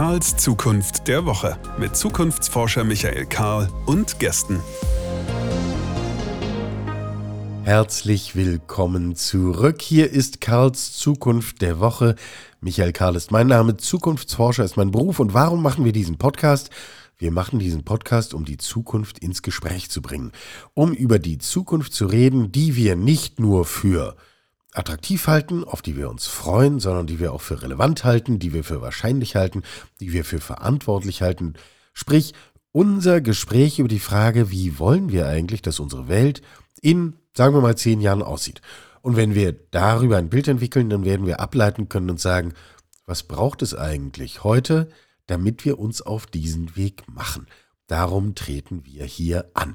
Karls Zukunft der Woche mit Zukunftsforscher Michael Karl und Gästen. Herzlich willkommen zurück. Hier ist Karls Zukunft der Woche. Michael Karl ist mein Name, Zukunftsforscher ist mein Beruf. Und warum machen wir diesen Podcast? Wir machen diesen Podcast, um die Zukunft ins Gespräch zu bringen, um über die Zukunft zu reden, die wir nicht nur für attraktiv halten, auf die wir uns freuen, sondern die wir auch für relevant halten, die wir für wahrscheinlich halten, die wir für verantwortlich halten. Sprich, unser Gespräch über die Frage, wie wollen wir eigentlich, dass unsere Welt in, sagen wir mal, zehn Jahren aussieht. Und wenn wir darüber ein Bild entwickeln, dann werden wir ableiten können und sagen, was braucht es eigentlich heute, damit wir uns auf diesen Weg machen. Darum treten wir hier an.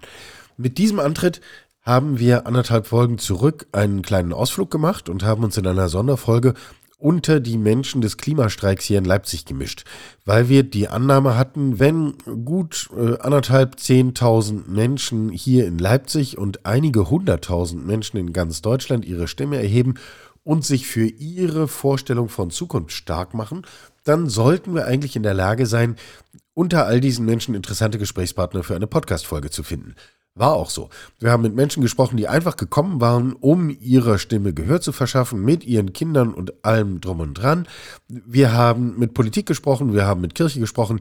Mit diesem Antritt haben wir anderthalb Folgen zurück einen kleinen Ausflug gemacht und haben uns in einer Sonderfolge unter die Menschen des Klimastreiks hier in Leipzig gemischt, weil wir die Annahme hatten, wenn gut äh, anderthalb, zehntausend Menschen hier in Leipzig und einige hunderttausend Menschen in ganz Deutschland ihre Stimme erheben und sich für ihre Vorstellung von Zukunft stark machen, dann sollten wir eigentlich in der Lage sein, unter all diesen Menschen interessante Gesprächspartner für eine Podcast-Folge zu finden. War auch so. Wir haben mit Menschen gesprochen, die einfach gekommen waren, um ihrer Stimme Gehör zu verschaffen, mit ihren Kindern und allem drum und dran. Wir haben mit Politik gesprochen, wir haben mit Kirche gesprochen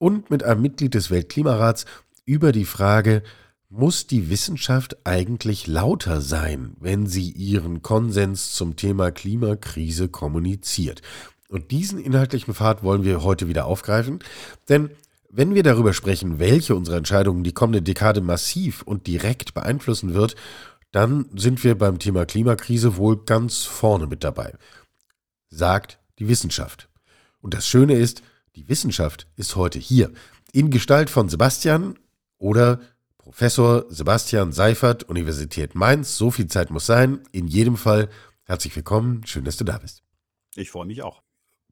und mit einem Mitglied des Weltklimarats über die Frage, muss die Wissenschaft eigentlich lauter sein, wenn sie ihren Konsens zum Thema Klimakrise kommuniziert? Und diesen inhaltlichen Pfad wollen wir heute wieder aufgreifen, denn wenn wir darüber sprechen, welche unserer Entscheidungen die kommende Dekade massiv und direkt beeinflussen wird, dann sind wir beim Thema Klimakrise wohl ganz vorne mit dabei. Sagt die Wissenschaft. Und das Schöne ist, die Wissenschaft ist heute hier. In Gestalt von Sebastian oder Professor Sebastian Seifert, Universität Mainz. So viel Zeit muss sein. In jedem Fall herzlich willkommen. Schön, dass du da bist. Ich freue mich auch.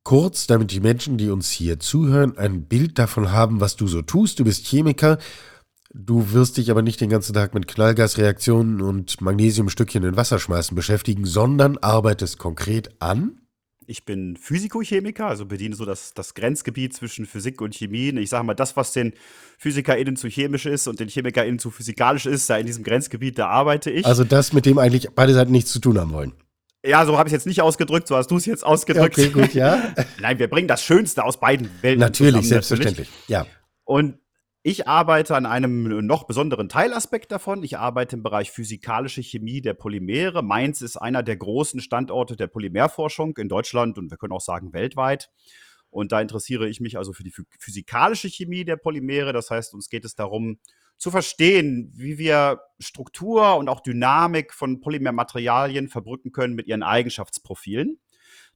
Kurz, damit die Menschen, die uns hier zuhören, ein Bild davon haben, was du so tust. Du bist Chemiker. Du wirst dich aber nicht den ganzen Tag mit Knallgasreaktionen und Magnesiumstückchen in Wasser schmeißen beschäftigen, sondern arbeitest konkret an. Ich bin Physikochemiker, also bediene so das, das Grenzgebiet zwischen Physik und Chemie. Ich sage mal, das, was den PhysikerInnen zu chemisch ist und den ChemikerInnen zu physikalisch ist, da in diesem Grenzgebiet, da arbeite ich. Also das, mit dem eigentlich beide Seiten nichts zu tun haben wollen. Ja, so habe ich es jetzt nicht ausgedrückt, so hast du es jetzt ausgedrückt. Okay, gut, ja. Nein, wir bringen das Schönste aus beiden Welten. Natürlich, zusammen, selbstverständlich. Natürlich. Ja. Und ich arbeite an einem noch besonderen Teilaspekt davon. Ich arbeite im Bereich physikalische Chemie der Polymere. Mainz ist einer der großen Standorte der Polymerforschung in Deutschland und wir können auch sagen weltweit. Und da interessiere ich mich also für die physikalische Chemie der Polymere. Das heißt, uns geht es darum, zu verstehen, wie wir Struktur und auch Dynamik von Polymermaterialien verbrücken können mit ihren Eigenschaftsprofilen.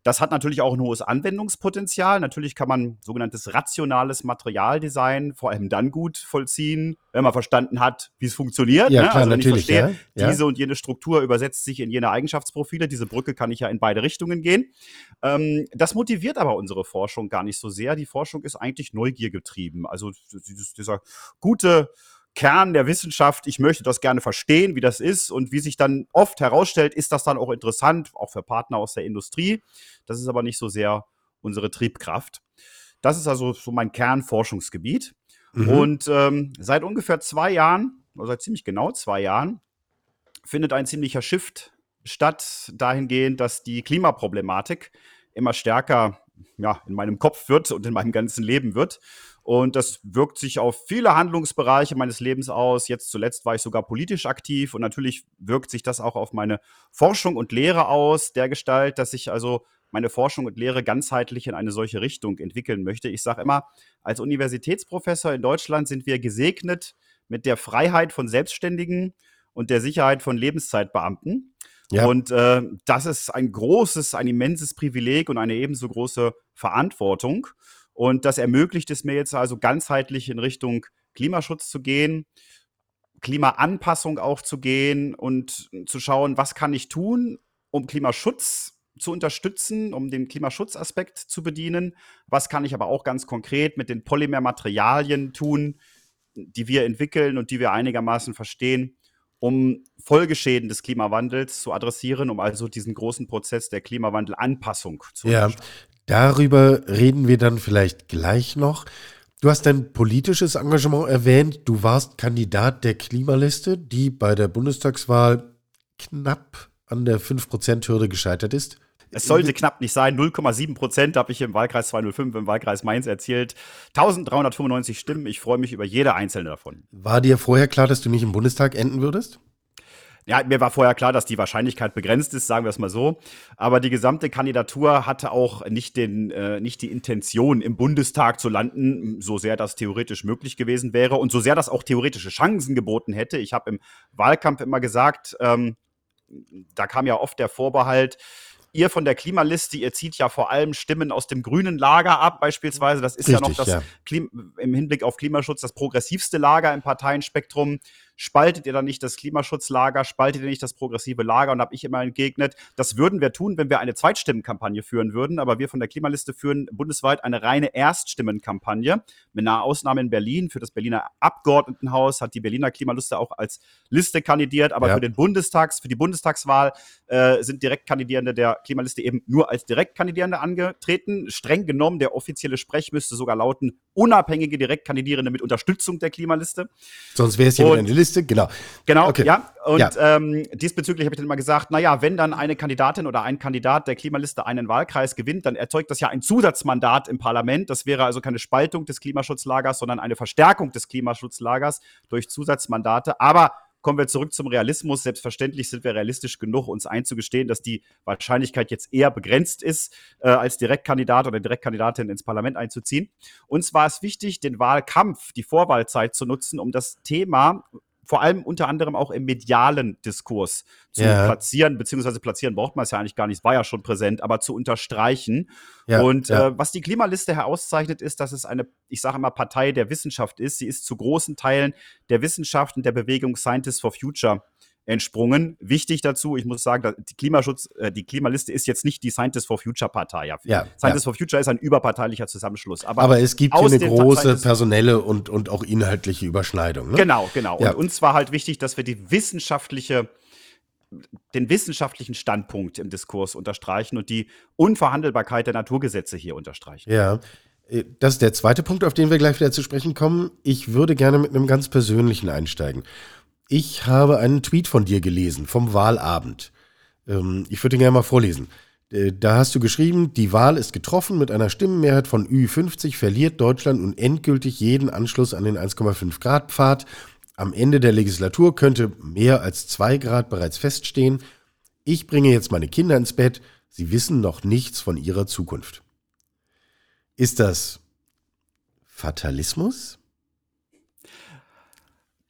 Das hat natürlich auch ein hohes Anwendungspotenzial. Natürlich kann man sogenanntes rationales Materialdesign vor allem dann gut vollziehen, wenn man verstanden hat, wie es funktioniert. Ja, ne? klar, also wenn natürlich, ich verstehe, ja, diese und jene Struktur übersetzt sich in jene Eigenschaftsprofile. Diese Brücke kann ich ja in beide Richtungen gehen. Ähm, das motiviert aber unsere Forschung gar nicht so sehr. Die Forschung ist eigentlich neugiergetrieben. Also dieser gute Kern der Wissenschaft. Ich möchte das gerne verstehen, wie das ist und wie sich dann oft herausstellt, ist das dann auch interessant, auch für Partner aus der Industrie. Das ist aber nicht so sehr unsere Triebkraft. Das ist also so mein Kernforschungsgebiet. Mhm. Und ähm, seit ungefähr zwei Jahren, oder seit ziemlich genau zwei Jahren, findet ein ziemlicher Shift statt, dahingehend, dass die Klimaproblematik immer stärker ja, in meinem Kopf wird und in meinem ganzen Leben wird. Und das wirkt sich auf viele Handlungsbereiche meines Lebens aus. Jetzt zuletzt war ich sogar politisch aktiv und natürlich wirkt sich das auch auf meine Forschung und Lehre aus, der Gestalt, dass ich also meine Forschung und Lehre ganzheitlich in eine solche Richtung entwickeln möchte. Ich sage immer, als Universitätsprofessor in Deutschland sind wir gesegnet mit der Freiheit von Selbstständigen und der Sicherheit von Lebenszeitbeamten. Ja. Und äh, das ist ein großes, ein immenses Privileg und eine ebenso große Verantwortung. Und das ermöglicht es mir jetzt also ganzheitlich in Richtung Klimaschutz zu gehen, Klimaanpassung auch zu gehen und zu schauen, was kann ich tun, um Klimaschutz zu unterstützen, um den Klimaschutzaspekt zu bedienen. Was kann ich aber auch ganz konkret mit den Polymermaterialien tun, die wir entwickeln und die wir einigermaßen verstehen, um Folgeschäden des Klimawandels zu adressieren, um also diesen großen Prozess der Klimawandelanpassung zu ja, Darüber reden wir dann vielleicht gleich noch. Du hast dein politisches Engagement erwähnt. Du warst Kandidat der Klimaliste, die bei der Bundestagswahl knapp an der 5%-Hürde gescheitert ist. Es sollte knapp nicht sein. 0,7 Prozent habe ich im Wahlkreis 205 im Wahlkreis Mainz erzielt. 1395 Stimmen. Ich freue mich über jede einzelne davon. War dir vorher klar, dass du nicht im Bundestag enden würdest? Ja, mir war vorher klar, dass die Wahrscheinlichkeit begrenzt ist, sagen wir es mal so. Aber die gesamte Kandidatur hatte auch nicht, den, äh, nicht die Intention, im Bundestag zu landen, so sehr das theoretisch möglich gewesen wäre und so sehr das auch theoretische Chancen geboten hätte. Ich habe im Wahlkampf immer gesagt, ähm, da kam ja oft der Vorbehalt, ihr von der Klimaliste, ihr zieht ja vor allem Stimmen aus dem grünen Lager ab, beispielsweise. Das ist Richtig, ja noch das ja. im Hinblick auf Klimaschutz das progressivste Lager im Parteienspektrum spaltet ihr dann nicht das Klimaschutzlager, spaltet ihr nicht das progressive Lager und habe ich immer entgegnet, das würden wir tun, wenn wir eine Zweitstimmenkampagne führen würden, aber wir von der Klimaliste führen bundesweit eine reine Erststimmenkampagne mit einer Ausnahme in Berlin. Für das Berliner Abgeordnetenhaus hat die Berliner Klimaliste auch als Liste kandidiert, aber ja. für den Bundestags, für die Bundestagswahl äh, sind Direktkandidierende der Klimaliste eben nur als Direktkandidierende angetreten. Streng genommen, der offizielle Sprech müsste sogar lauten, unabhängige Direktkandidierende mit Unterstützung der Klimaliste. Sonst wäre es ja wieder eine Liste genau. Genau, okay. ja. Und ja. Ähm, diesbezüglich habe ich dann mal gesagt, naja, wenn dann eine Kandidatin oder ein Kandidat der Klimaliste einen Wahlkreis gewinnt, dann erzeugt das ja ein Zusatzmandat im Parlament. Das wäre also keine Spaltung des Klimaschutzlagers, sondern eine Verstärkung des Klimaschutzlagers durch Zusatzmandate. Aber kommen wir zurück zum Realismus. Selbstverständlich sind wir realistisch genug, uns einzugestehen, dass die Wahrscheinlichkeit jetzt eher begrenzt ist, äh, als Direktkandidat oder Direktkandidatin ins Parlament einzuziehen. Uns war es wichtig, den Wahlkampf, die Vorwahlzeit zu nutzen, um das Thema vor allem unter anderem auch im medialen Diskurs zu ja. platzieren, beziehungsweise platzieren braucht man es ja eigentlich gar nicht, war ja schon präsent, aber zu unterstreichen. Ja, und ja. Äh, was die Klimaliste herauszeichnet, ist, dass es eine, ich sage immer, Partei der Wissenschaft ist. Sie ist zu großen Teilen der Wissenschaft und der Bewegung Scientists for Future entsprungen. Wichtig dazu, ich muss sagen, die Klimaschutz, äh, die Klimaliste ist jetzt nicht die Scientists for Future Partei. Ja, ja Scientists ja. for Future ist ein überparteilicher Zusammenschluss. Aber, aber es gibt hier eine große personelle und, und auch inhaltliche Überschneidung. Ne? Genau, genau. Ja. Und uns war halt wichtig, dass wir die wissenschaftliche den wissenschaftlichen Standpunkt im Diskurs unterstreichen und die Unverhandelbarkeit der Naturgesetze hier unterstreichen. Ja, äh, das ist der zweite Punkt, auf den wir gleich wieder zu sprechen kommen. Ich würde gerne mit einem ganz persönlichen einsteigen. Ich habe einen Tweet von dir gelesen vom Wahlabend. Ähm, ich würde ihn gerne mal vorlesen. Äh, da hast du geschrieben, die Wahl ist getroffen mit einer Stimmenmehrheit von Ü50, verliert Deutschland nun endgültig jeden Anschluss an den 1,5 Grad Pfad. Am Ende der Legislatur könnte mehr als 2 Grad bereits feststehen. Ich bringe jetzt meine Kinder ins Bett. Sie wissen noch nichts von ihrer Zukunft. Ist das Fatalismus?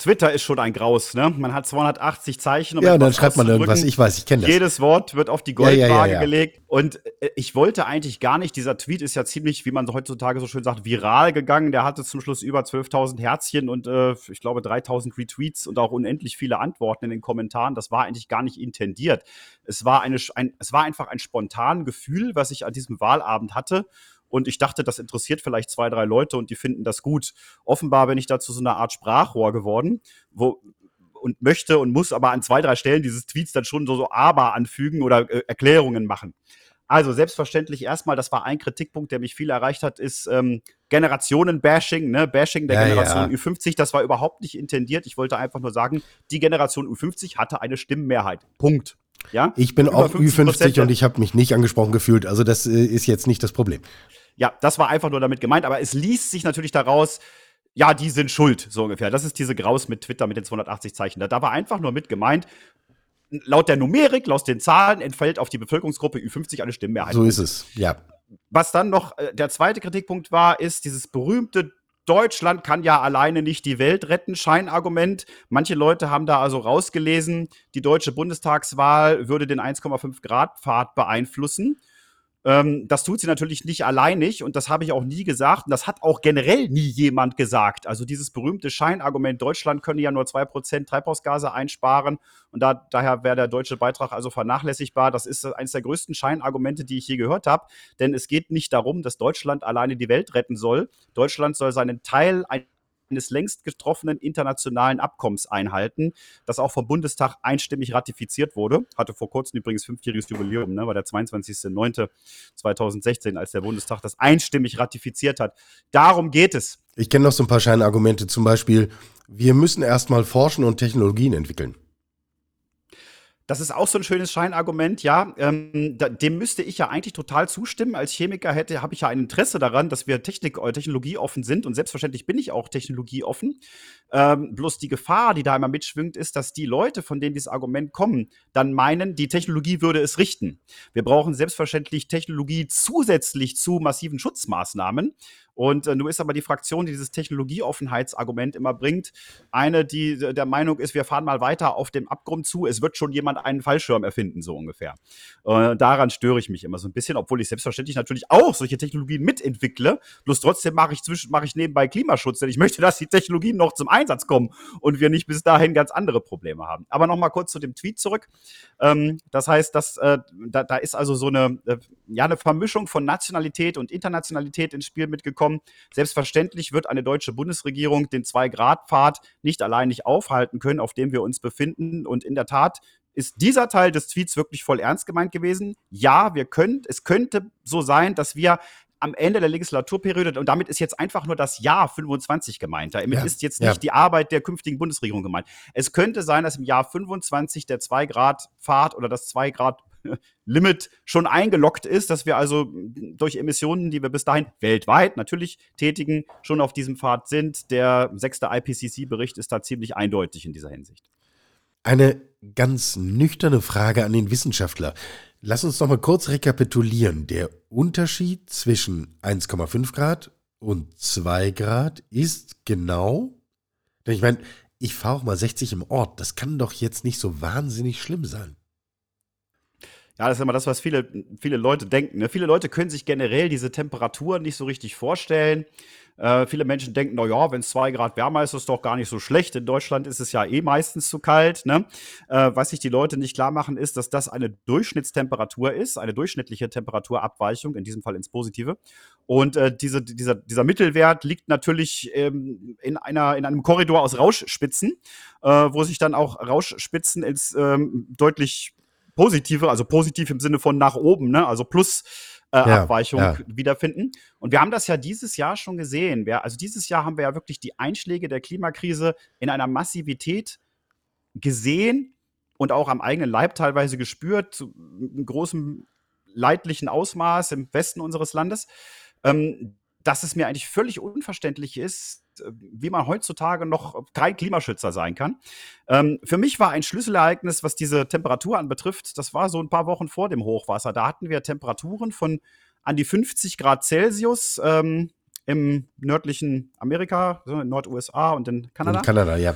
Twitter ist schon ein Graus, ne? Man hat 280 Zeichen. Um ja, und dann schreibt man irgendwas. Ich weiß, ich kenne das. Jedes Wort wird auf die Goldwaage ja, ja, ja, gelegt. Und äh, ich wollte eigentlich gar nicht, dieser Tweet ist ja ziemlich, wie man heutzutage so schön sagt, viral gegangen. Der hatte zum Schluss über 12.000 Herzchen und äh, ich glaube 3.000 Retweets und auch unendlich viele Antworten in den Kommentaren. Das war eigentlich gar nicht intendiert. Es war, eine, ein, es war einfach ein spontanes Gefühl, was ich an diesem Wahlabend hatte. Und ich dachte, das interessiert vielleicht zwei, drei Leute und die finden das gut. Offenbar bin ich dazu so eine Art Sprachrohr geworden, wo und möchte und muss aber an zwei, drei Stellen dieses Tweets dann schon so, so aber anfügen oder äh, Erklärungen machen. Also selbstverständlich erstmal, das war ein Kritikpunkt, der mich viel erreicht hat, ist ähm, Generationen-Bashing, ne? Bashing der ja, Generation ja. Ü50. Das war überhaupt nicht intendiert. Ich wollte einfach nur sagen, die Generation Ü50 hatte eine Stimmenmehrheit. Punkt. Ja? Ich bin auch Ü50 und ich habe mich nicht angesprochen gefühlt. Also das äh, ist jetzt nicht das Problem. Ja, das war einfach nur damit gemeint, aber es liest sich natürlich daraus, ja, die sind schuld, so ungefähr. Das ist diese Graus mit Twitter mit den 280 Zeichen. Da, da war einfach nur mit gemeint, laut der Numerik, laut den Zahlen entfällt auf die Bevölkerungsgruppe Ü50 eine Stimmenmehrheit. So ist es, ja. Was dann noch äh, der zweite Kritikpunkt war, ist dieses berühmte Deutschland kann ja alleine nicht die Welt retten, Scheinargument. Manche Leute haben da also rausgelesen, die deutsche Bundestagswahl würde den 1,5 Grad Pfad beeinflussen. Ähm, das tut sie natürlich nicht alleinig und das habe ich auch nie gesagt. Und das hat auch generell nie jemand gesagt. Also dieses berühmte Scheinargument, Deutschland könne ja nur 2% Treibhausgase einsparen und da, daher wäre der deutsche Beitrag also vernachlässigbar. Das ist eines der größten Scheinargumente, die ich je gehört habe. Denn es geht nicht darum, dass Deutschland alleine die Welt retten soll. Deutschland soll seinen Teil eines längst getroffenen internationalen Abkommens einhalten, das auch vom Bundestag einstimmig ratifiziert wurde. Hatte vor kurzem übrigens fünfjähriges Jubiläum, ne, war der 22.09.2016, als der Bundestag das einstimmig ratifiziert hat. Darum geht es. Ich kenne noch so ein paar Scheinargumente, zum Beispiel, wir müssen erstmal forschen und Technologien entwickeln. Das ist auch so ein schönes Scheinargument, ja. Ähm, da, dem müsste ich ja eigentlich total zustimmen. Als Chemiker hätte, habe ich ja ein Interesse daran, dass wir Technik, äh, technologieoffen sind und selbstverständlich bin ich auch technologieoffen. Ähm, bloß die Gefahr, die da immer mitschwingt, ist, dass die Leute, von denen dieses Argument kommen, dann meinen, die Technologie würde es richten. Wir brauchen selbstverständlich Technologie zusätzlich zu massiven Schutzmaßnahmen. Und äh, nun ist aber die Fraktion, die dieses Technologieoffenheitsargument immer bringt, eine, die der Meinung ist, wir fahren mal weiter auf dem Abgrund zu, es wird schon jemand einen Fallschirm erfinden, so ungefähr. Äh, daran störe ich mich immer so ein bisschen, obwohl ich selbstverständlich natürlich auch solche Technologien mitentwickle. Bloß trotzdem mache ich, zwischen, mache ich nebenbei Klimaschutz, denn ich möchte, dass die Technologien noch zum Einsatz kommen und wir nicht bis dahin ganz andere Probleme haben. Aber nochmal kurz zu dem Tweet zurück. Ähm, das heißt, dass, äh, da, da ist also so eine, äh, ja, eine Vermischung von Nationalität und Internationalität ins Spiel mitgekommen kommen. Selbstverständlich wird eine deutsche Bundesregierung den Zwei-Grad-Pfad nicht alleinig aufhalten können, auf dem wir uns befinden. Und in der Tat ist dieser Teil des Tweets wirklich voll ernst gemeint gewesen. Ja, wir können, es könnte so sein, dass wir am Ende der Legislaturperiode, und damit ist jetzt einfach nur das Jahr 25 gemeint. Damit ja, ist jetzt nicht ja. die Arbeit der künftigen Bundesregierung gemeint. Es könnte sein, dass im Jahr 25 der 2-Grad-Pfad oder das 2-Grad Limit schon eingeloggt ist, dass wir also durch Emissionen, die wir bis dahin weltweit natürlich tätigen, schon auf diesem Pfad sind. Der sechste IPCC-Bericht ist da ziemlich eindeutig in dieser Hinsicht. Eine ganz nüchterne Frage an den Wissenschaftler. Lass uns noch mal kurz rekapitulieren. Der Unterschied zwischen 1,5 Grad und 2 Grad ist genau, denn ich meine, ich fahre auch mal 60 im Ort. Das kann doch jetzt nicht so wahnsinnig schlimm sein. Ja, das ist immer das, was viele, viele Leute denken. Ne? Viele Leute können sich generell diese Temperaturen nicht so richtig vorstellen. Äh, viele Menschen denken, na ja, wenn es zwei Grad wärmer ist, ist es doch gar nicht so schlecht. In Deutschland ist es ja eh meistens zu kalt. Ne? Äh, was sich die Leute nicht klar machen, ist, dass das eine Durchschnittstemperatur ist, eine durchschnittliche Temperaturabweichung, in diesem Fall ins Positive. Und äh, diese, dieser, dieser Mittelwert liegt natürlich ähm, in, einer, in einem Korridor aus Rauschspitzen, äh, wo sich dann auch Rauschspitzen ins ähm, deutlich positive, also positiv im Sinne von nach oben, ne? also plus äh, ja, Abweichung ja. wiederfinden. Und wir haben das ja dieses Jahr schon gesehen. Wir, also dieses Jahr haben wir ja wirklich die Einschläge der Klimakrise in einer Massivität gesehen und auch am eigenen Leib teilweise gespürt, zu einem großen leidlichen Ausmaß im Westen unseres Landes. Ähm, dass es mir eigentlich völlig unverständlich ist, wie man heutzutage noch kein Klimaschützer sein kann. Ähm, für mich war ein Schlüsselereignis, was diese Temperatur anbetrifft, das war so ein paar Wochen vor dem Hochwasser. Da hatten wir Temperaturen von an die 50 Grad Celsius ähm, im nördlichen Amerika, in Nord-USA und in Kanada. In Kanada, ja.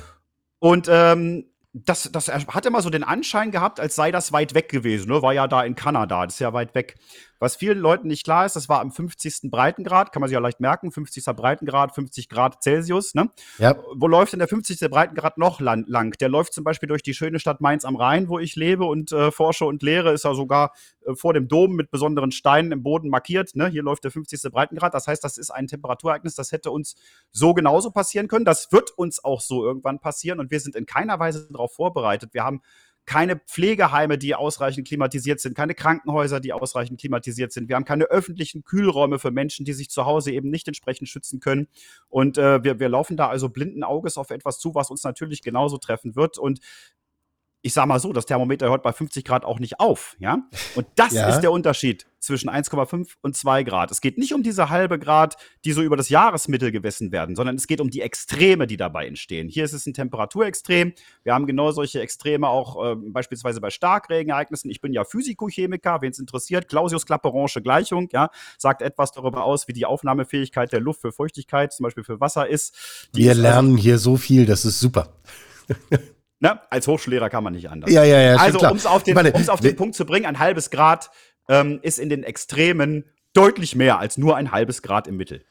Und ähm, das, das hat immer so den Anschein gehabt, als sei das weit weg gewesen. Ne? War ja da in Kanada, das ist ja weit weg. Was vielen Leuten nicht klar ist, das war am 50. Breitengrad, kann man sich ja leicht merken, 50. Breitengrad, 50 Grad Celsius. Ne? Ja. Wo läuft denn der 50. Breitengrad noch lang, lang? Der läuft zum Beispiel durch die schöne Stadt Mainz am Rhein, wo ich lebe und äh, forsche und lehre, ist ja sogar äh, vor dem Dom mit besonderen Steinen im Boden markiert. Ne? Hier läuft der 50. Breitengrad. Das heißt, das ist ein Temperaturereignis, das hätte uns so genauso passieren können. Das wird uns auch so irgendwann passieren und wir sind in keiner Weise darauf vorbereitet. Wir haben keine Pflegeheime, die ausreichend klimatisiert sind, keine Krankenhäuser, die ausreichend klimatisiert sind. Wir haben keine öffentlichen Kühlräume für Menschen, die sich zu Hause eben nicht entsprechend schützen können. Und äh, wir, wir laufen da also blinden Auges auf etwas zu, was uns natürlich genauso treffen wird. Und ich sage mal so, das Thermometer hört bei 50 Grad auch nicht auf, ja? Und das ja. ist der Unterschied zwischen 1,5 und 2 Grad. Es geht nicht um diese halbe Grad, die so über das Jahresmittel gemessen werden, sondern es geht um die Extreme, die dabei entstehen. Hier ist es ein Temperaturextrem. Wir haben genau solche Extreme auch äh, beispielsweise bei Starkregenereignissen. Ich bin ja Physikochemiker, wen es interessiert. Clausius-Clapeyron'sche Gleichung, ja, sagt etwas darüber aus, wie die Aufnahmefähigkeit der Luft für Feuchtigkeit, zum Beispiel für Wasser ist. Die Wir ist also lernen also hier so viel, das ist super. Ne? Als Hochschullehrer kann man nicht anders. Ja, ja, ja. Also, um es auf den, meine, auf den Punkt zu bringen, ein halbes Grad ähm, ist in den Extremen deutlich mehr als nur ein halbes Grad im Mittel.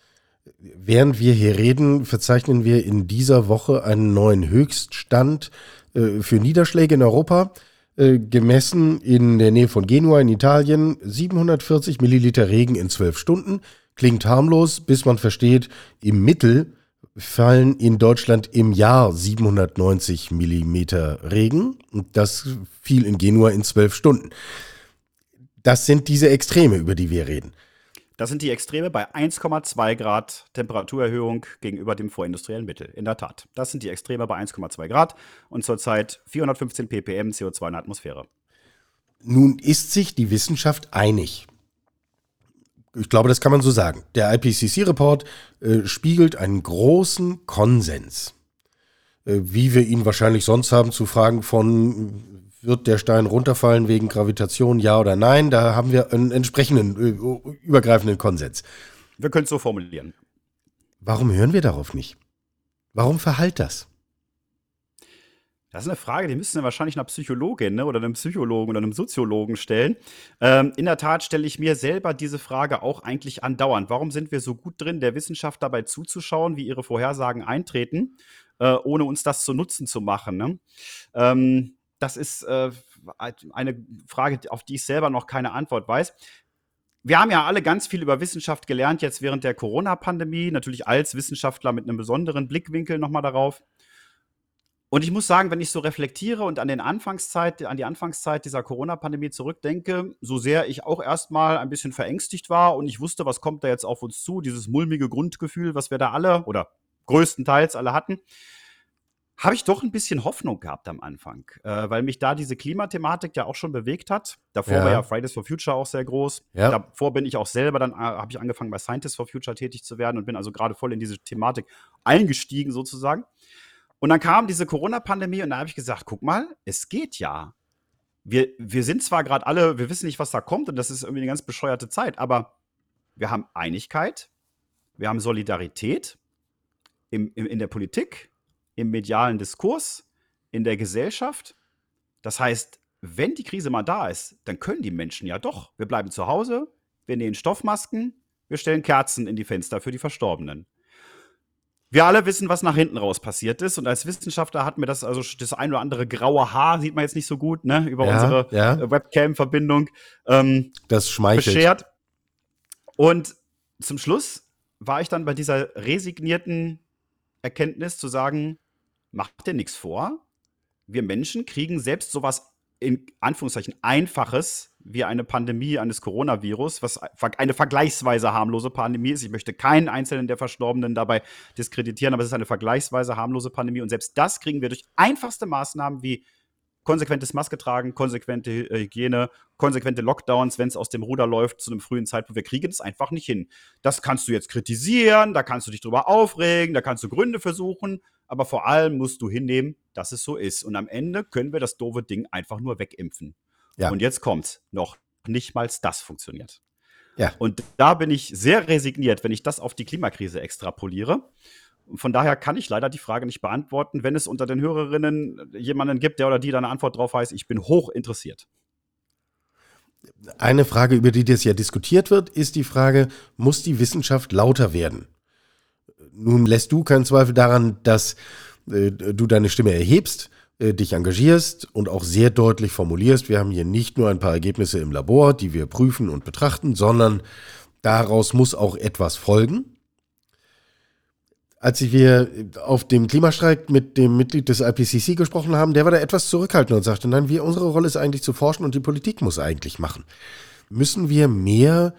Während wir hier reden, verzeichnen wir in dieser Woche einen neuen Höchststand äh, für Niederschläge in Europa. Äh, gemessen in der Nähe von Genua in Italien 740 Milliliter Regen in zwölf Stunden. Klingt harmlos, bis man versteht, im Mittel fallen in Deutschland im Jahr 790 Millimeter Regen und das fiel in Genua in zwölf Stunden. Das sind diese Extreme, über die wir reden. Das sind die Extreme bei 1,2 Grad Temperaturerhöhung gegenüber dem vorindustriellen Mittel. In der Tat. Das sind die Extreme bei 1,2 Grad und zurzeit 415 ppm CO2 in der Atmosphäre. Nun ist sich die Wissenschaft einig. Ich glaube, das kann man so sagen. Der IPCC-Report äh, spiegelt einen großen Konsens, äh, wie wir ihn wahrscheinlich sonst haben zu Fragen von wird der Stein runterfallen wegen Gravitation, ja oder nein? Da haben wir einen entsprechenden äh, übergreifenden Konsens. Wir können es so formulieren. Warum hören wir darauf nicht? Warum verhallt das? Das ist eine Frage, die müssten wir wahrscheinlich einer Psychologin ne, oder einem Psychologen oder einem Soziologen stellen. Ähm, in der Tat stelle ich mir selber diese Frage auch eigentlich andauernd. Warum sind wir so gut drin, der Wissenschaft dabei zuzuschauen, wie ihre Vorhersagen eintreten, äh, ohne uns das zu Nutzen zu machen? Ne? Ähm, das ist äh, eine Frage, auf die ich selber noch keine Antwort weiß. Wir haben ja alle ganz viel über Wissenschaft gelernt, jetzt während der Corona-Pandemie, natürlich als Wissenschaftler mit einem besonderen Blickwinkel nochmal darauf. Und ich muss sagen, wenn ich so reflektiere und an den Anfangszeit, an die Anfangszeit dieser Corona-Pandemie zurückdenke, so sehr ich auch erstmal ein bisschen verängstigt war und ich wusste, was kommt da jetzt auf uns zu, dieses mulmige Grundgefühl, was wir da alle oder größtenteils alle hatten, habe ich doch ein bisschen Hoffnung gehabt am Anfang, äh, weil mich da diese Klimathematik ja auch schon bewegt hat. Davor ja. war ja Fridays for Future auch sehr groß. Ja. Davor bin ich auch selber, dann äh, habe ich angefangen bei Scientists for Future tätig zu werden und bin also gerade voll in diese Thematik eingestiegen sozusagen. Und dann kam diese Corona-Pandemie und da habe ich gesagt, guck mal, es geht ja. Wir, wir sind zwar gerade alle, wir wissen nicht, was da kommt und das ist irgendwie eine ganz bescheuerte Zeit, aber wir haben Einigkeit, wir haben Solidarität im, im, in der Politik, im medialen Diskurs, in der Gesellschaft. Das heißt, wenn die Krise mal da ist, dann können die Menschen ja doch. Wir bleiben zu Hause, wir nähen Stoffmasken, wir stellen Kerzen in die Fenster für die Verstorbenen. Wir alle wissen, was nach hinten raus passiert ist. Und als Wissenschaftler hat mir das, also das ein oder andere graue Haar, sieht man jetzt nicht so gut, ne, über ja, unsere ja. Webcam-Verbindung. Ähm, das schmeichelt. Beschert. Und zum Schluss war ich dann bei dieser resignierten Erkenntnis zu sagen, macht dir nichts vor. Wir Menschen kriegen selbst sowas in Anführungszeichen Einfaches wie eine Pandemie eines Coronavirus, was eine vergleichsweise harmlose Pandemie ist. Ich möchte keinen einzelnen der Verstorbenen dabei diskreditieren, aber es ist eine vergleichsweise harmlose Pandemie und selbst das kriegen wir durch einfachste Maßnahmen wie konsequentes Maske tragen, konsequente äh, Hygiene, konsequente Lockdowns, wenn es aus dem Ruder läuft zu einem frühen Zeitpunkt. Wir kriegen es einfach nicht hin. Das kannst du jetzt kritisieren, da kannst du dich drüber aufregen, da kannst du Gründe versuchen, aber vor allem musst du hinnehmen, dass es so ist. Und am Ende können wir das doofe Ding einfach nur wegimpfen. Ja. Und jetzt kommt noch nicht mal das funktioniert. Ja. Und da bin ich sehr resigniert, wenn ich das auf die Klimakrise extrapoliere. Von daher kann ich leider die Frage nicht beantworten. Wenn es unter den Hörerinnen jemanden gibt, der oder die da eine Antwort drauf weiß, ich bin hoch interessiert. Eine Frage, über die das ja diskutiert wird, ist die Frage, muss die Wissenschaft lauter werden? Nun lässt du keinen Zweifel daran, dass äh, du deine Stimme erhebst, äh, dich engagierst und auch sehr deutlich formulierst. Wir haben hier nicht nur ein paar Ergebnisse im Labor, die wir prüfen und betrachten, sondern daraus muss auch etwas folgen als wir auf dem Klimastreik mit dem Mitglied des IPCC gesprochen haben, der war da etwas zurückhaltend und sagte, nein, wir, unsere Rolle ist eigentlich zu forschen und die Politik muss eigentlich machen. Müssen wir mehr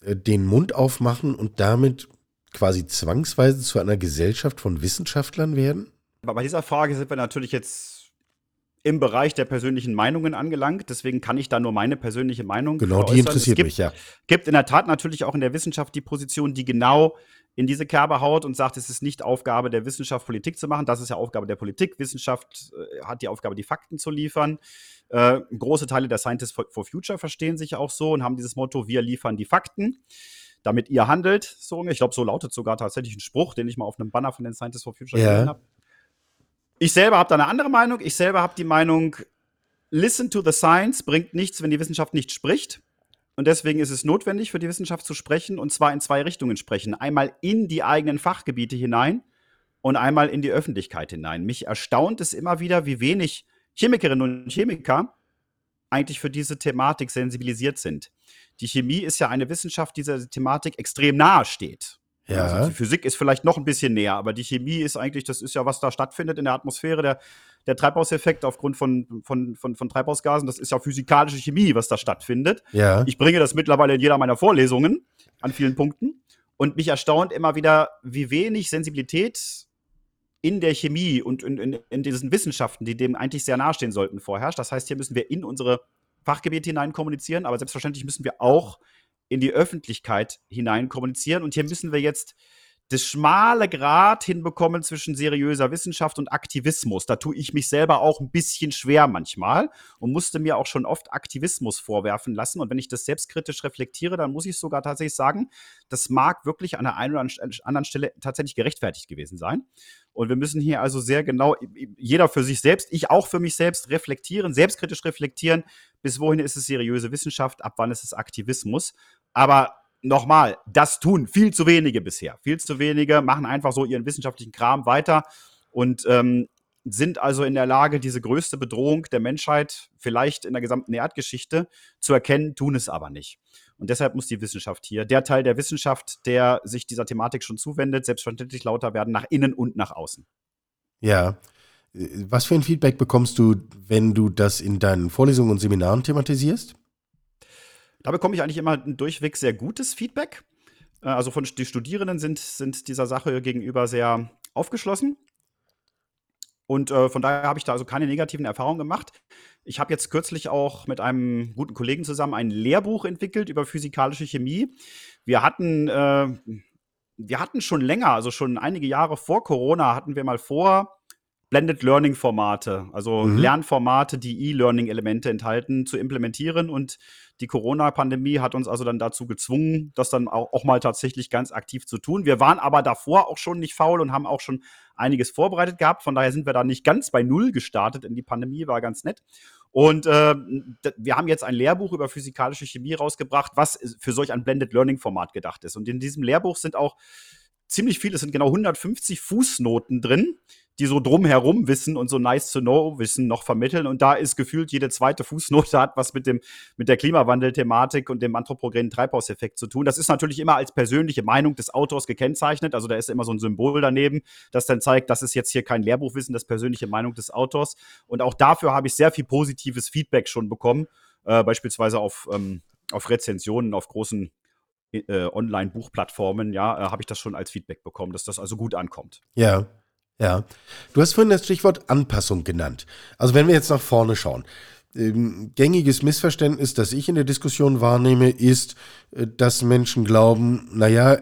äh, den Mund aufmachen und damit quasi zwangsweise zu einer Gesellschaft von Wissenschaftlern werden? Aber bei dieser Frage sind wir natürlich jetzt im Bereich der persönlichen Meinungen angelangt. Deswegen kann ich da nur meine persönliche Meinung. Genau, die interessiert gibt, mich, ja. Gibt in der Tat natürlich auch in der Wissenschaft die Position, die genau in diese Kerbe haut und sagt, es ist nicht Aufgabe der Wissenschaft, Politik zu machen. Das ist ja Aufgabe der Politik. Wissenschaft äh, hat die Aufgabe, die Fakten zu liefern. Äh, große Teile der Scientists for, for, Future verstehen sich auch so und haben dieses Motto, wir liefern die Fakten, damit ihr handelt. So, ich glaube, so lautet sogar tatsächlich ein Spruch, den ich mal auf einem Banner von den Scientists for Future ja. gesehen habe. Ich selber habe da eine andere Meinung. Ich selber habe die Meinung, listen to the science bringt nichts, wenn die Wissenschaft nicht spricht. Und deswegen ist es notwendig für die Wissenschaft zu sprechen, und zwar in zwei Richtungen sprechen. Einmal in die eigenen Fachgebiete hinein und einmal in die Öffentlichkeit hinein. Mich erstaunt es immer wieder, wie wenig Chemikerinnen und Chemiker eigentlich für diese Thematik sensibilisiert sind. Die Chemie ist ja eine Wissenschaft, die dieser Thematik extrem nahe steht. Ja. Also die Physik ist vielleicht noch ein bisschen näher, aber die Chemie ist eigentlich, das ist ja, was da stattfindet in der Atmosphäre, der, der Treibhauseffekt aufgrund von, von, von, von Treibhausgasen, das ist ja physikalische Chemie, was da stattfindet. Ja. Ich bringe das mittlerweile in jeder meiner Vorlesungen an vielen Punkten und mich erstaunt immer wieder, wie wenig Sensibilität in der Chemie und in, in, in diesen Wissenschaften, die dem eigentlich sehr nahestehen sollten, vorherrscht. Das heißt, hier müssen wir in unsere Fachgebiete hinein kommunizieren, aber selbstverständlich müssen wir auch in die Öffentlichkeit hinein kommunizieren. Und hier müssen wir jetzt das schmale Grad hinbekommen zwischen seriöser Wissenschaft und Aktivismus. Da tue ich mich selber auch ein bisschen schwer manchmal und musste mir auch schon oft Aktivismus vorwerfen lassen. Und wenn ich das selbstkritisch reflektiere, dann muss ich sogar tatsächlich sagen, das mag wirklich an der einen oder anderen Stelle tatsächlich gerechtfertigt gewesen sein. Und wir müssen hier also sehr genau, jeder für sich selbst, ich auch für mich selbst reflektieren, selbstkritisch reflektieren, bis wohin ist es seriöse Wissenschaft, ab wann ist es Aktivismus. Aber nochmal, das tun viel zu wenige bisher. Viel zu wenige machen einfach so ihren wissenschaftlichen Kram weiter und ähm, sind also in der Lage, diese größte Bedrohung der Menschheit vielleicht in der gesamten Erdgeschichte zu erkennen, tun es aber nicht. Und deshalb muss die Wissenschaft hier, der Teil der Wissenschaft, der sich dieser Thematik schon zuwendet, selbstverständlich lauter werden nach innen und nach außen. Ja. Was für ein Feedback bekommst du, wenn du das in deinen Vorlesungen und Seminaren thematisierst? Da bekomme ich eigentlich immer ein durchweg sehr gutes Feedback. Äh, also von die Studierenden sind, sind dieser Sache gegenüber sehr aufgeschlossen. Und äh, von daher habe ich da also keine negativen Erfahrungen gemacht. Ich habe jetzt kürzlich auch mit einem guten Kollegen zusammen ein Lehrbuch entwickelt über physikalische Chemie. Wir hatten, äh, wir hatten schon länger, also schon einige Jahre vor Corona, hatten wir mal vor, Blended Learning Formate, also mhm. Lernformate, die E-Learning-Elemente enthalten, zu implementieren. Und die Corona-Pandemie hat uns also dann dazu gezwungen, das dann auch, auch, mal tatsächlich ganz aktiv zu tun. Wir waren aber davor auch schon nicht faul und haben auch schon einiges vorbereitet gehabt. Von daher sind wir da nicht ganz bei Null gestartet in die Pandemie, war ganz nett. Und äh, wir haben jetzt ein Lehrbuch über physikalische Chemie rausgebracht, was für solch ein Blended Learning Format gedacht ist. Und in diesem Lehrbuch sind auch ziemlich viele, es sind genau 150 Fußnoten drin, die so drumherum Wissen und so nice to know Wissen noch vermitteln. Und da ist gefühlt jede zweite Fußnote hat was mit dem, mit der Klimawandel-Thematik und dem anthropogenen Treibhauseffekt zu tun. Das ist natürlich immer als persönliche Meinung des Autors gekennzeichnet. Also da ist immer so ein Symbol daneben, das dann zeigt, das ist jetzt hier kein Lehrbuchwissen, das persönliche Meinung des Autors. Und auch dafür habe ich sehr viel positives Feedback schon bekommen. Äh, beispielsweise auf, ähm, auf Rezensionen, auf großen äh, Online-Buchplattformen, ja, äh, habe ich das schon als Feedback bekommen, dass das also gut ankommt. Ja. Ja, du hast vorhin das Stichwort Anpassung genannt. Also wenn wir jetzt nach vorne schauen. Ähm, gängiges Missverständnis, das ich in der Diskussion wahrnehme, ist, äh, dass Menschen glauben, naja,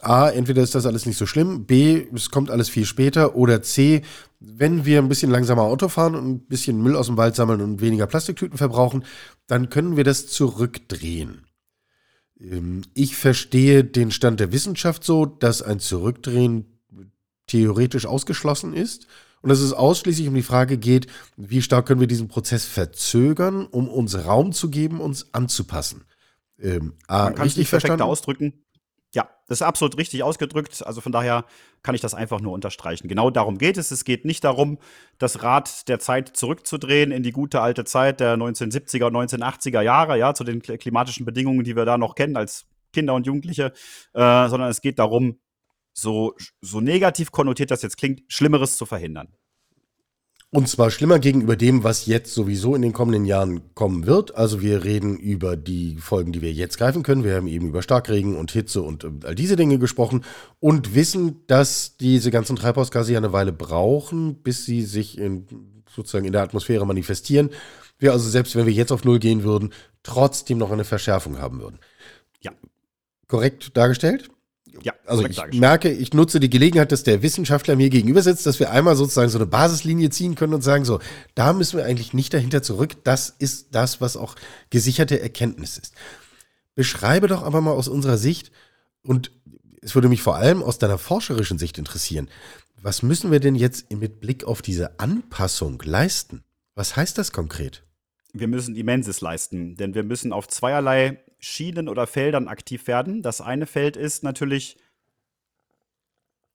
A, entweder ist das alles nicht so schlimm, B, es kommt alles viel später oder C, wenn wir ein bisschen langsamer Auto fahren und ein bisschen Müll aus dem Wald sammeln und weniger Plastiktüten verbrauchen, dann können wir das zurückdrehen. Ähm, ich verstehe den Stand der Wissenschaft so, dass ein Zurückdrehen theoretisch ausgeschlossen ist und dass es ausschließlich um die Frage geht, wie stark können wir diesen Prozess verzögern, um uns Raum zu geben, uns anzupassen. Ähm, Man kann es nicht verstanden ausdrücken. Ja, das ist absolut richtig ausgedrückt. Also von daher kann ich das einfach nur unterstreichen. Genau darum geht es. Es geht nicht darum, das Rad der Zeit zurückzudrehen in die gute alte Zeit der 1970er und 1980er Jahre, ja, zu den klimatischen Bedingungen, die wir da noch kennen als Kinder und Jugendliche, äh, sondern es geht darum, so, so negativ konnotiert das jetzt klingt, Schlimmeres zu verhindern. Und zwar schlimmer gegenüber dem, was jetzt sowieso in den kommenden Jahren kommen wird. Also wir reden über die Folgen, die wir jetzt greifen können. Wir haben eben über Starkregen und Hitze und äh, all diese Dinge gesprochen und wissen, dass diese ganzen Treibhausgase ja eine Weile brauchen, bis sie sich in, sozusagen in der Atmosphäre manifestieren. Wir also selbst wenn wir jetzt auf Null gehen würden, trotzdem noch eine Verschärfung haben würden. Ja. Korrekt dargestellt? Ja, also ich merke, ich nutze die Gelegenheit, dass der Wissenschaftler mir gegenüber sitzt, dass wir einmal sozusagen so eine Basislinie ziehen können und sagen, so, da müssen wir eigentlich nicht dahinter zurück. Das ist das, was auch gesicherte Erkenntnis ist. Beschreibe doch aber mal aus unserer Sicht, und es würde mich vor allem aus deiner forscherischen Sicht interessieren, was müssen wir denn jetzt mit Blick auf diese Anpassung leisten? Was heißt das konkret? Wir müssen Immenses leisten, denn wir müssen auf zweierlei Schienen oder Feldern aktiv werden. Das eine Feld ist natürlich,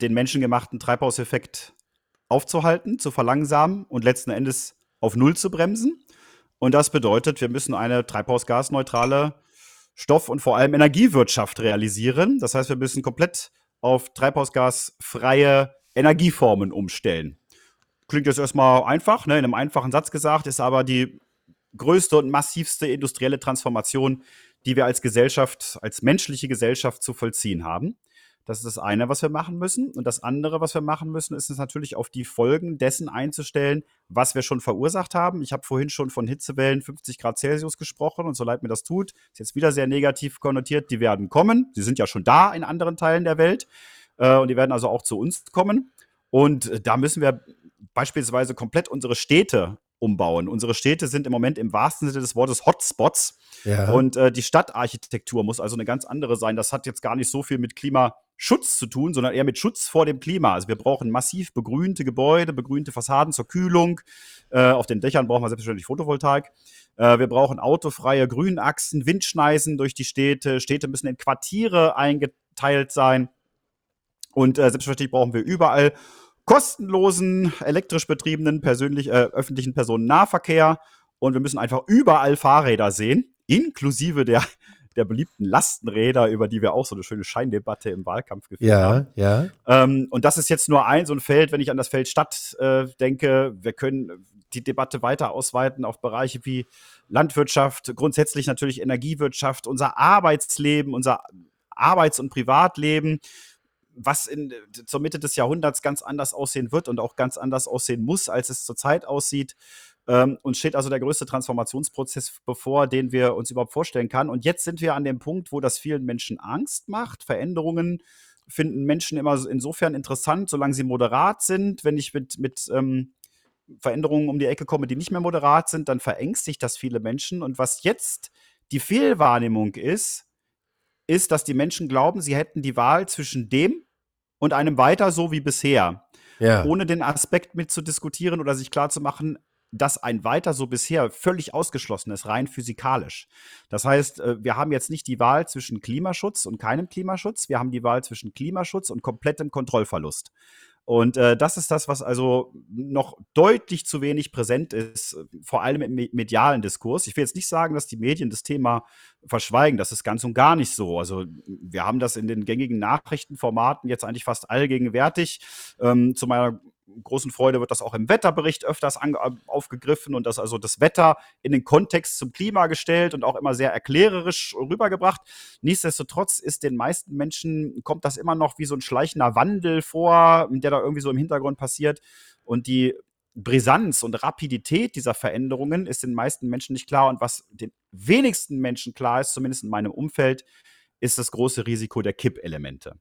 den menschengemachten Treibhauseffekt aufzuhalten, zu verlangsamen und letzten Endes auf Null zu bremsen. Und das bedeutet, wir müssen eine treibhausgasneutrale Stoff- und vor allem Energiewirtschaft realisieren. Das heißt, wir müssen komplett auf treibhausgasfreie Energieformen umstellen. Klingt jetzt erstmal einfach, ne? in einem einfachen Satz gesagt, ist aber die größte und massivste industrielle Transformation, die wir als Gesellschaft, als menschliche Gesellschaft zu vollziehen haben. Das ist das eine, was wir machen müssen. Und das andere, was wir machen müssen, ist es natürlich auf die Folgen dessen einzustellen, was wir schon verursacht haben. Ich habe vorhin schon von Hitzewellen 50 Grad Celsius gesprochen und so leid mir das tut, ist jetzt wieder sehr negativ konnotiert. Die werden kommen. Sie sind ja schon da in anderen Teilen der Welt. Äh, und die werden also auch zu uns kommen. Und äh, da müssen wir beispielsweise komplett unsere Städte umbauen. Unsere Städte sind im Moment im wahrsten Sinne des Wortes Hotspots. Ja. Und äh, die Stadtarchitektur muss also eine ganz andere sein. Das hat jetzt gar nicht so viel mit Klimaschutz zu tun, sondern eher mit Schutz vor dem Klima. Also wir brauchen massiv begrünte Gebäude, begrünte Fassaden zur Kühlung. Äh, auf den Dächern brauchen wir selbstverständlich Photovoltaik. Äh, wir brauchen autofreie Grünachsen, Windschneisen durch die Städte. Städte müssen in Quartiere eingeteilt sein. Und äh, selbstverständlich brauchen wir überall kostenlosen, elektrisch betriebenen persönlich, äh, öffentlichen Personennahverkehr. Und wir müssen einfach überall Fahrräder sehen, inklusive der, der beliebten Lastenräder, über die wir auch so eine schöne Scheindebatte im Wahlkampf geführt ja, haben. Ja, ja. Ähm, und das ist jetzt nur ein so ein Feld, wenn ich an das Feld Stadt äh, denke. Wir können die Debatte weiter ausweiten auf Bereiche wie Landwirtschaft, grundsätzlich natürlich Energiewirtschaft, unser Arbeitsleben, unser Arbeits- und Privatleben was in, zur Mitte des Jahrhunderts ganz anders aussehen wird und auch ganz anders aussehen muss, als es zurzeit aussieht. Ähm, uns steht also der größte Transformationsprozess bevor, den wir uns überhaupt vorstellen kann. Und jetzt sind wir an dem Punkt, wo das vielen Menschen Angst macht. Veränderungen finden Menschen immer insofern interessant, solange sie moderat sind. Wenn ich mit, mit ähm, Veränderungen um die Ecke komme, die nicht mehr moderat sind, dann verängstigt das viele Menschen. Und was jetzt die Fehlwahrnehmung ist, ist, dass die Menschen glauben, sie hätten die Wahl zwischen dem und einem weiter so wie bisher. Ja. Ohne den Aspekt mit zu diskutieren oder sich klarzumachen, dass ein weiter so bisher völlig ausgeschlossen ist, rein physikalisch. Das heißt, äh, wir haben jetzt nicht die Wahl zwischen Klimaschutz und keinem Klimaschutz, wir haben die Wahl zwischen Klimaschutz und komplettem Kontrollverlust. Und äh, das ist das, was also noch deutlich zu wenig präsent ist, vor allem im medialen Diskurs. Ich will jetzt nicht sagen, dass die Medien das Thema verschweigen. Das ist ganz und gar nicht so. Also wir haben das in den gängigen Nachrichtenformaten jetzt eigentlich fast allgegenwärtig. Ähm, zu meiner großen Freude wird das auch im Wetterbericht öfters aufgegriffen und das also das Wetter in den Kontext zum Klima gestellt und auch immer sehr erklärerisch rübergebracht. Nichtsdestotrotz ist den meisten Menschen, kommt das immer noch wie so ein schleichender Wandel vor, der da irgendwie so im Hintergrund passiert. Und die Brisanz und Rapidität dieser Veränderungen ist den meisten Menschen nicht klar. Und was den wenigsten Menschen klar ist, zumindest in meinem Umfeld, ist das große Risiko der Kippelemente.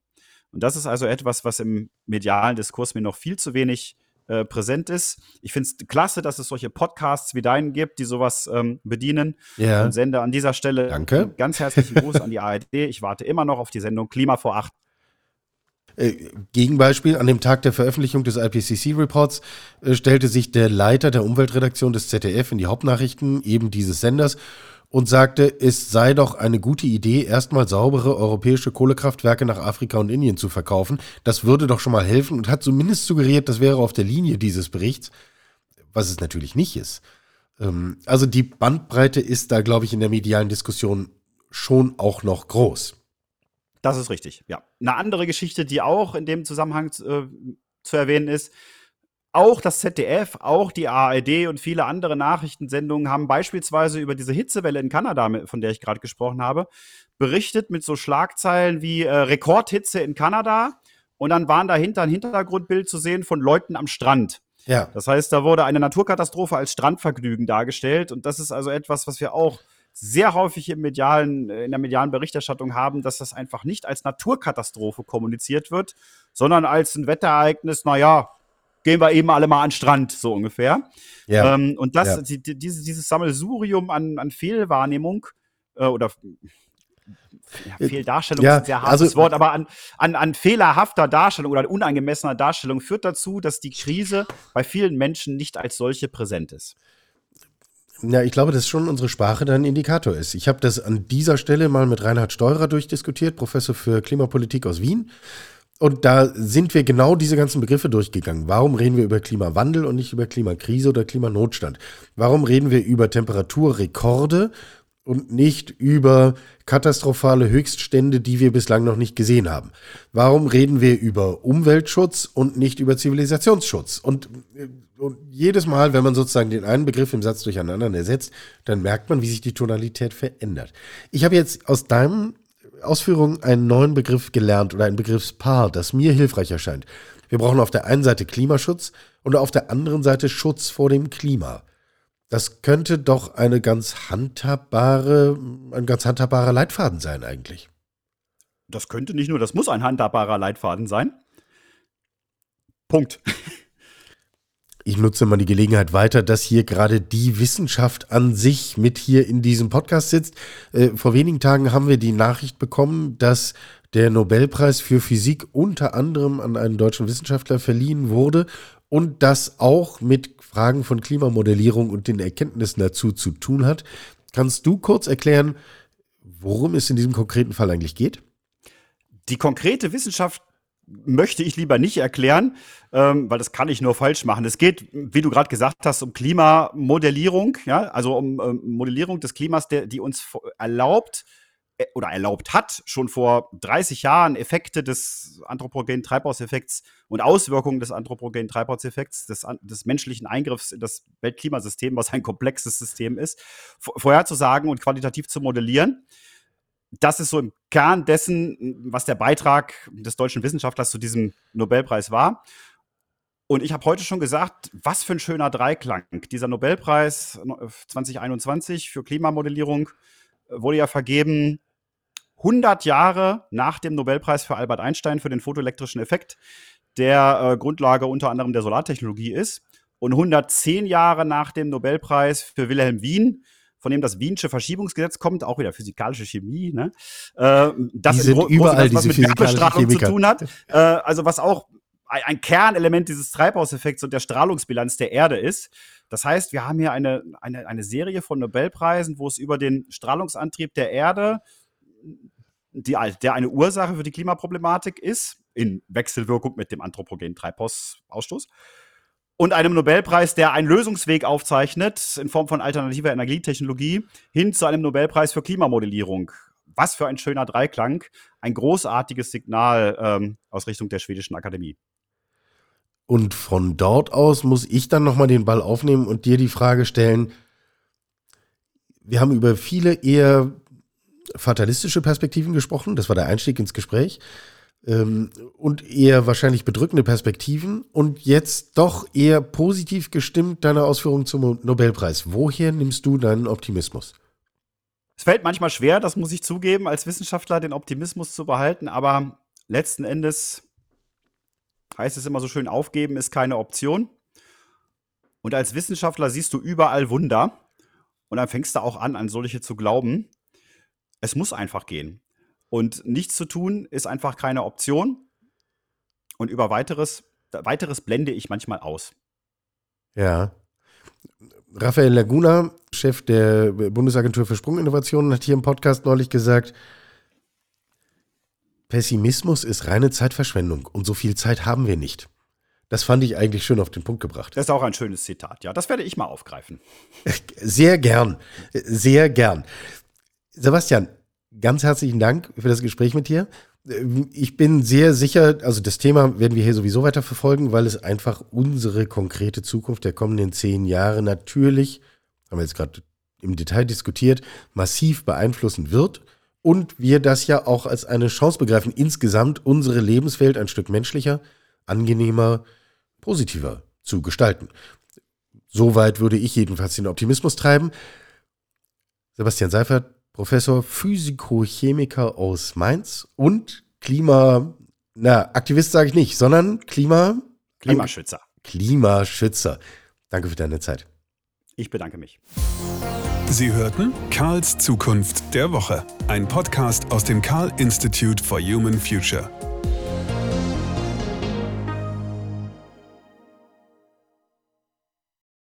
Und das ist also etwas, was im medialen Diskurs mir noch viel zu wenig äh, präsent ist. Ich finde es klasse, dass es solche Podcasts wie deinen gibt, die sowas ähm, bedienen. Ja. Und sende an dieser Stelle Danke. ganz herzlichen Gruß an die ARD. Ich warte immer noch auf die Sendung Klima vor acht. Äh, Gegenbeispiel, an dem Tag der Veröffentlichung des IPCC-Reports äh, stellte sich der Leiter der Umweltredaktion des ZDF in die Hauptnachrichten eben dieses Senders und sagte, es sei doch eine gute Idee, erstmal saubere europäische Kohlekraftwerke nach Afrika und Indien zu verkaufen. Das würde doch schon mal helfen und hat zumindest suggeriert, das wäre auf der Linie dieses Berichts, was es natürlich nicht ist. Ähm, also die Bandbreite ist da, glaube ich, in der medialen Diskussion schon auch noch groß. Das ist richtig, ja. Eine andere Geschichte, die auch in dem Zusammenhang äh, zu erwähnen ist, auch das ZDF, auch die ARD und viele andere Nachrichtensendungen haben beispielsweise über diese Hitzewelle in Kanada, von der ich gerade gesprochen habe, berichtet mit so Schlagzeilen wie äh, Rekordhitze in Kanada. Und dann waren dahinter ein Hintergrundbild zu sehen von Leuten am Strand. Ja. Das heißt, da wurde eine Naturkatastrophe als Strandvergnügen dargestellt. Und das ist also etwas, was wir auch sehr häufig im medialen, in der medialen Berichterstattung haben, dass das einfach nicht als Naturkatastrophe kommuniziert wird, sondern als ein Wetterereignis, naja, gehen wir eben alle mal an den Strand, so ungefähr. Ja. Ähm, und das, ja. die, die, dieses, dieses Sammelsurium an, an Fehlwahrnehmung äh, oder ja, Fehldarstellung ja, ist ein sehr hartes also, Wort, aber an, an, an fehlerhafter Darstellung oder unangemessener Darstellung führt dazu, dass die Krise bei vielen Menschen nicht als solche präsent ist. Ja, ich glaube, dass schon unsere Sprache dann ein Indikator ist. Ich habe das an dieser Stelle mal mit Reinhard Steurer durchdiskutiert, Professor für Klimapolitik aus Wien. Und da sind wir genau diese ganzen Begriffe durchgegangen. Warum reden wir über Klimawandel und nicht über Klimakrise oder Klimanotstand? Warum reden wir über Temperaturrekorde und nicht über katastrophale Höchststände, die wir bislang noch nicht gesehen haben? Warum reden wir über Umweltschutz und nicht über Zivilisationsschutz? Und, äh, und jedes Mal, wenn man sozusagen den einen Begriff im Satz durcheinander ersetzt, dann merkt man, wie sich die Tonalität verändert. Ich habe jetzt aus deinen Ausführungen einen neuen Begriff gelernt oder ein Begriffspaar, das mir hilfreich erscheint. Wir brauchen auf der einen Seite Klimaschutz und auf der anderen Seite Schutz vor dem Klima. Das könnte doch eine ganz handhabbare, ein ganz handhabbarer Leitfaden sein eigentlich. Das könnte nicht nur, das muss ein handhabbarer Leitfaden sein. Punkt. Ich nutze mal die Gelegenheit weiter, dass hier gerade die Wissenschaft an sich mit hier in diesem Podcast sitzt. Äh, vor wenigen Tagen haben wir die Nachricht bekommen, dass der Nobelpreis für Physik unter anderem an einen deutschen Wissenschaftler verliehen wurde und das auch mit Fragen von Klimamodellierung und den Erkenntnissen dazu zu tun hat. Kannst du kurz erklären, worum es in diesem konkreten Fall eigentlich geht? Die konkrete Wissenschaft möchte ich lieber nicht erklären, ähm, weil das kann ich nur falsch machen. Es geht, wie du gerade gesagt hast, um Klimamodellierung, ja, also um ähm, Modellierung des Klimas, der, die uns erlaubt, äh, oder erlaubt hat, schon vor 30 Jahren Effekte des anthropogenen Treibhauseffekts und Auswirkungen des anthropogenen Treibhauseffekts, des, des menschlichen Eingriffs in das Weltklimasystem, was ein komplexes System ist, vorherzusagen und qualitativ zu modellieren. Das ist so im Kern dessen, was der Beitrag des deutschen Wissenschaftlers zu diesem Nobelpreis war. Und ich habe heute schon gesagt, was für ein schöner Dreiklang. Dieser Nobelpreis 2021 für Klimamodellierung äh, wurde ja vergeben 100 Jahre nach dem Nobelpreis für Albert Einstein für den photoelektrischen Effekt, der äh, Grundlage unter anderem der Solartechnologie ist, und 110 Jahre nach dem Nobelpreis für Wilhelm Wien, von dem das Wiensche Verschiebungsgesetz kommt, auch wieder physikalische Chemie, ne? Äh, das sind überall das, was mit Wärmestrahlung zu tun hat. Äh, also was auch ein, ein Kernelement dieses Treibhauseffekts und der Strahlungsbilanz der Erde ist. Das heißt, wir haben hier eine, eine, eine Serie von Nobelpreisen, wo es über den Strahlungsantrieb der Erde die, der eine Ursache für die Klimaproblematik ist, in Wechselwirkung mit dem anthropogenen Treibhausausstoß. Und einem Nobelpreis, der einen Lösungsweg aufzeichnet in Form von alternativer Energietechnologie hin zu einem Nobelpreis für Klimamodellierung. Was für ein schöner Dreiklang. Ein großartiges Signal ähm, aus Richtung der schwedischen Akademie. Und von dort aus muss ich dann nochmal den Ball aufnehmen und dir die Frage stellen, wir haben über viele eher fatalistische Perspektiven gesprochen. Das war der Einstieg ins Gespräch. Ähm, und eher wahrscheinlich bedrückende Perspektiven. Und jetzt doch eher positiv gestimmt deine Ausführungen zum Nobelpreis. Woher nimmst du deinen Optimismus? Es fällt manchmal schwer, das muss ich zugeben, als Wissenschaftler den Optimismus zu behalten. Aber letzten Endes heißt es immer so schön, aufgeben ist keine Option. Und als Wissenschaftler siehst du überall Wunder. Und dann fängst du auch an, an solche zu glauben. Es muss einfach gehen. Und nichts zu tun ist einfach keine Option. Und über weiteres, weiteres blende ich manchmal aus. Ja. Raphael Laguna, Chef der Bundesagentur für Sprunginnovationen, hat hier im Podcast neulich gesagt, Pessimismus ist reine Zeitverschwendung und so viel Zeit haben wir nicht. Das fand ich eigentlich schön auf den Punkt gebracht. Das ist auch ein schönes Zitat, ja. Das werde ich mal aufgreifen. Sehr gern. Sehr gern. Sebastian, ganz herzlichen Dank für das Gespräch mit dir. Ich bin sehr sicher, also das Thema werden wir hier sowieso weiter verfolgen, weil es einfach unsere konkrete Zukunft der kommenden zehn Jahre natürlich, haben wir jetzt gerade im Detail diskutiert, massiv beeinflussen wird. Und wir das ja auch als eine Chance begreifen, insgesamt unsere Lebenswelt ein Stück menschlicher, angenehmer, positiver zu gestalten. Soweit würde ich jedenfalls den Optimismus treiben. Sebastian Seifert, Professor Physikochemiker aus Mainz und Klima, na, Aktivist sage ich nicht, sondern Klima. Klimaschützer. Klimaschützer. Danke für deine Zeit. Ich bedanke mich. Sie hörten Karls Zukunft der Woche, ein Podcast aus dem Karl Institute for Human Future.